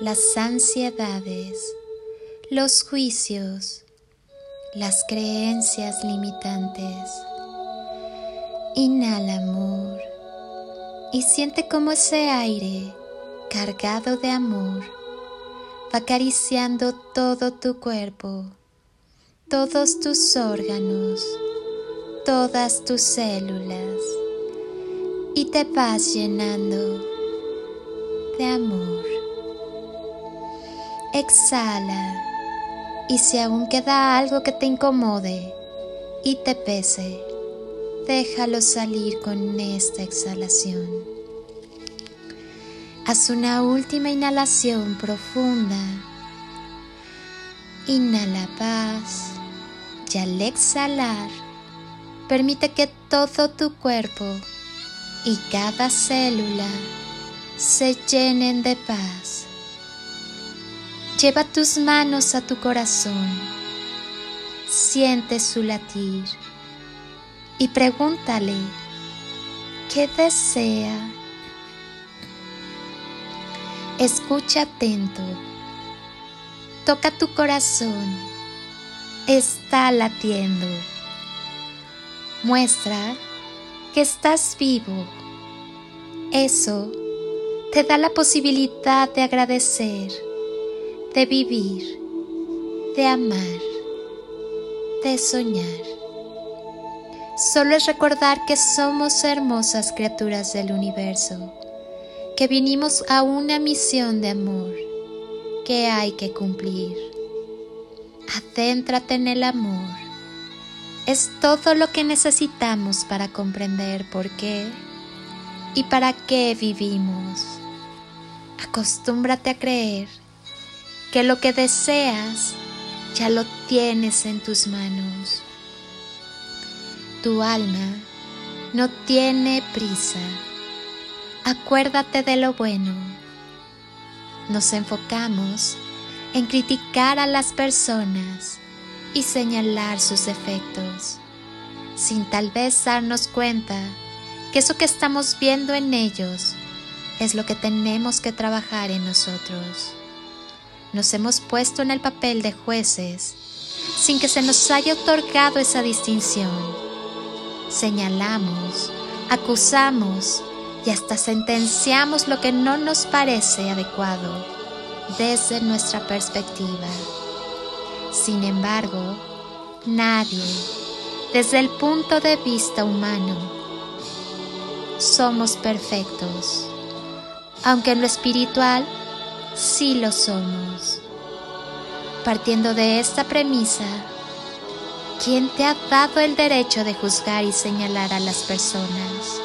las ansiedades, los juicios, las creencias limitantes. Inhala amor y siente como ese aire cargado de amor va acariciando todo tu cuerpo, todos tus órganos, todas tus células y te vas llenando de amor. Exhala y si aún queda algo que te incomode y te pese, déjalo salir con esta exhalación. Haz una última inhalación profunda. Inhala paz y al exhalar, permite que todo tu cuerpo y cada célula se llenen de paz. Lleva tus manos a tu corazón, siente su latir y pregúntale qué desea. Escucha atento, toca tu corazón, está latiendo. Muestra que estás vivo. Eso te da la posibilidad de agradecer de vivir, de amar, de soñar. Solo es recordar que somos hermosas criaturas del universo, que vinimos a una misión de amor que hay que cumplir. Adéntrate en el amor. Es todo lo que necesitamos para comprender por qué y para qué vivimos. Acostúmbrate a creer que lo que deseas ya lo tienes en tus manos. Tu alma no tiene prisa. Acuérdate de lo bueno. Nos enfocamos en criticar a las personas y señalar sus defectos, sin tal vez darnos cuenta que eso que estamos viendo en ellos es lo que tenemos que trabajar en nosotros nos hemos puesto en el papel de jueces sin que se nos haya otorgado esa distinción. Señalamos, acusamos y hasta sentenciamos lo que no nos parece adecuado desde nuestra perspectiva. Sin embargo, nadie, desde el punto de vista humano, somos perfectos, aunque en lo espiritual sí lo somos. Partiendo de esta premisa, ¿quién te ha dado el derecho de juzgar y señalar a las personas?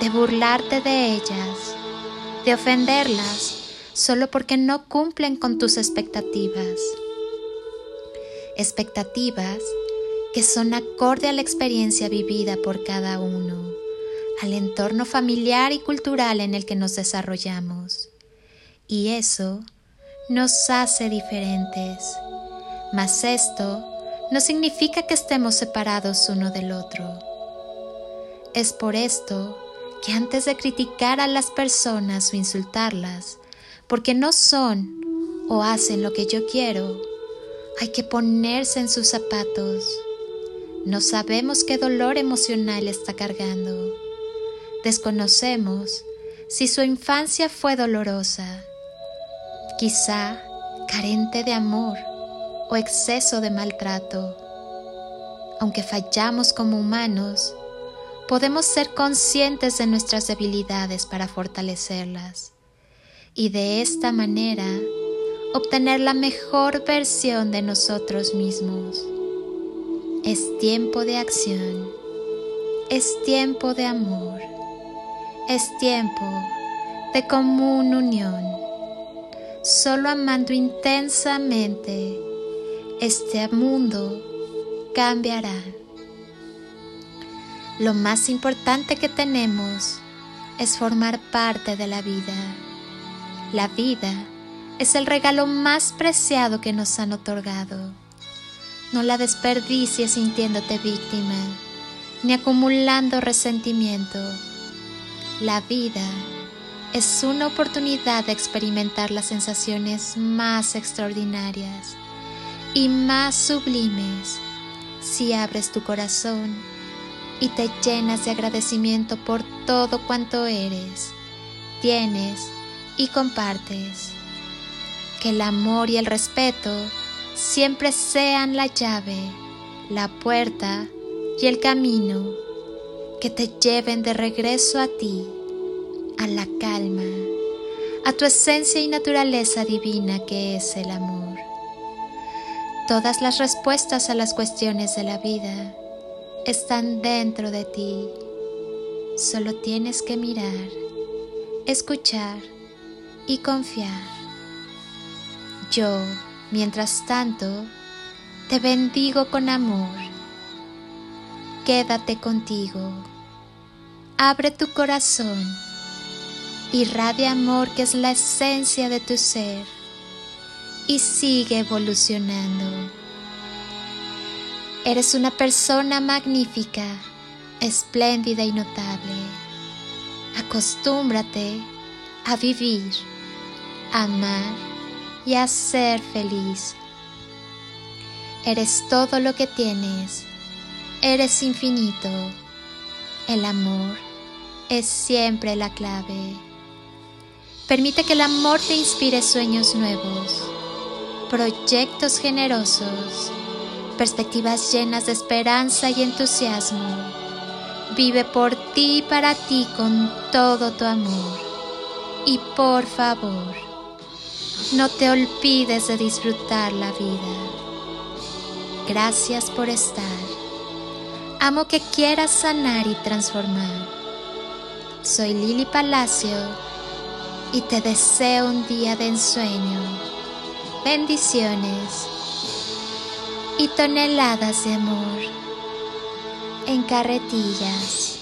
De burlarte de ellas, de ofenderlas solo porque no cumplen con tus expectativas. Expectativas que son acorde a la experiencia vivida por cada uno, al entorno familiar y cultural en el que nos desarrollamos y eso nos hace diferentes. Mas esto no significa que estemos separados uno del otro. Es por esto que antes de criticar a las personas o insultarlas, porque no son o hacen lo que yo quiero, hay que ponerse en sus zapatos. No sabemos qué dolor emocional está cargando. Desconocemos si su infancia fue dolorosa quizá carente de amor o exceso de maltrato. Aunque fallamos como humanos, podemos ser conscientes de nuestras debilidades para fortalecerlas y de esta manera obtener la mejor versión de nosotros mismos. Es tiempo de acción, es tiempo de amor, es tiempo de común unión solo amando intensamente, este mundo cambiará. Lo más importante que tenemos es formar parte de la vida. La vida es el regalo más preciado que nos han otorgado. No la desperdicies sintiéndote víctima, ni acumulando resentimiento. La vida es una oportunidad de experimentar las sensaciones más extraordinarias y más sublimes si abres tu corazón y te llenas de agradecimiento por todo cuanto eres, tienes y compartes. Que el amor y el respeto siempre sean la llave, la puerta y el camino que te lleven de regreso a ti, a la calma, a tu esencia y naturaleza divina que es el amor. Todas las respuestas a las cuestiones de la vida están dentro de ti. Solo tienes que mirar, escuchar y confiar. Yo, mientras tanto, te bendigo con amor. Quédate contigo. Abre tu corazón. Irradia amor que es la esencia de tu ser. Y sigue evolucionando. Eres una persona magnífica, espléndida y notable. Acostúmbrate a vivir, a amar y a ser feliz. Eres todo lo que tienes. Eres infinito. El amor es siempre la clave. Permite que el amor te inspire sueños nuevos, proyectos generosos perspectivas llenas de esperanza y entusiasmo. Vive por ti y para ti con todo tu amor. Y por favor, no te olvides de disfrutar la vida. Gracias por estar. Amo que quieras sanar y transformar. Soy Lili Palacio y te deseo un día de ensueño. Bendiciones y toneladas de amor en carretillas.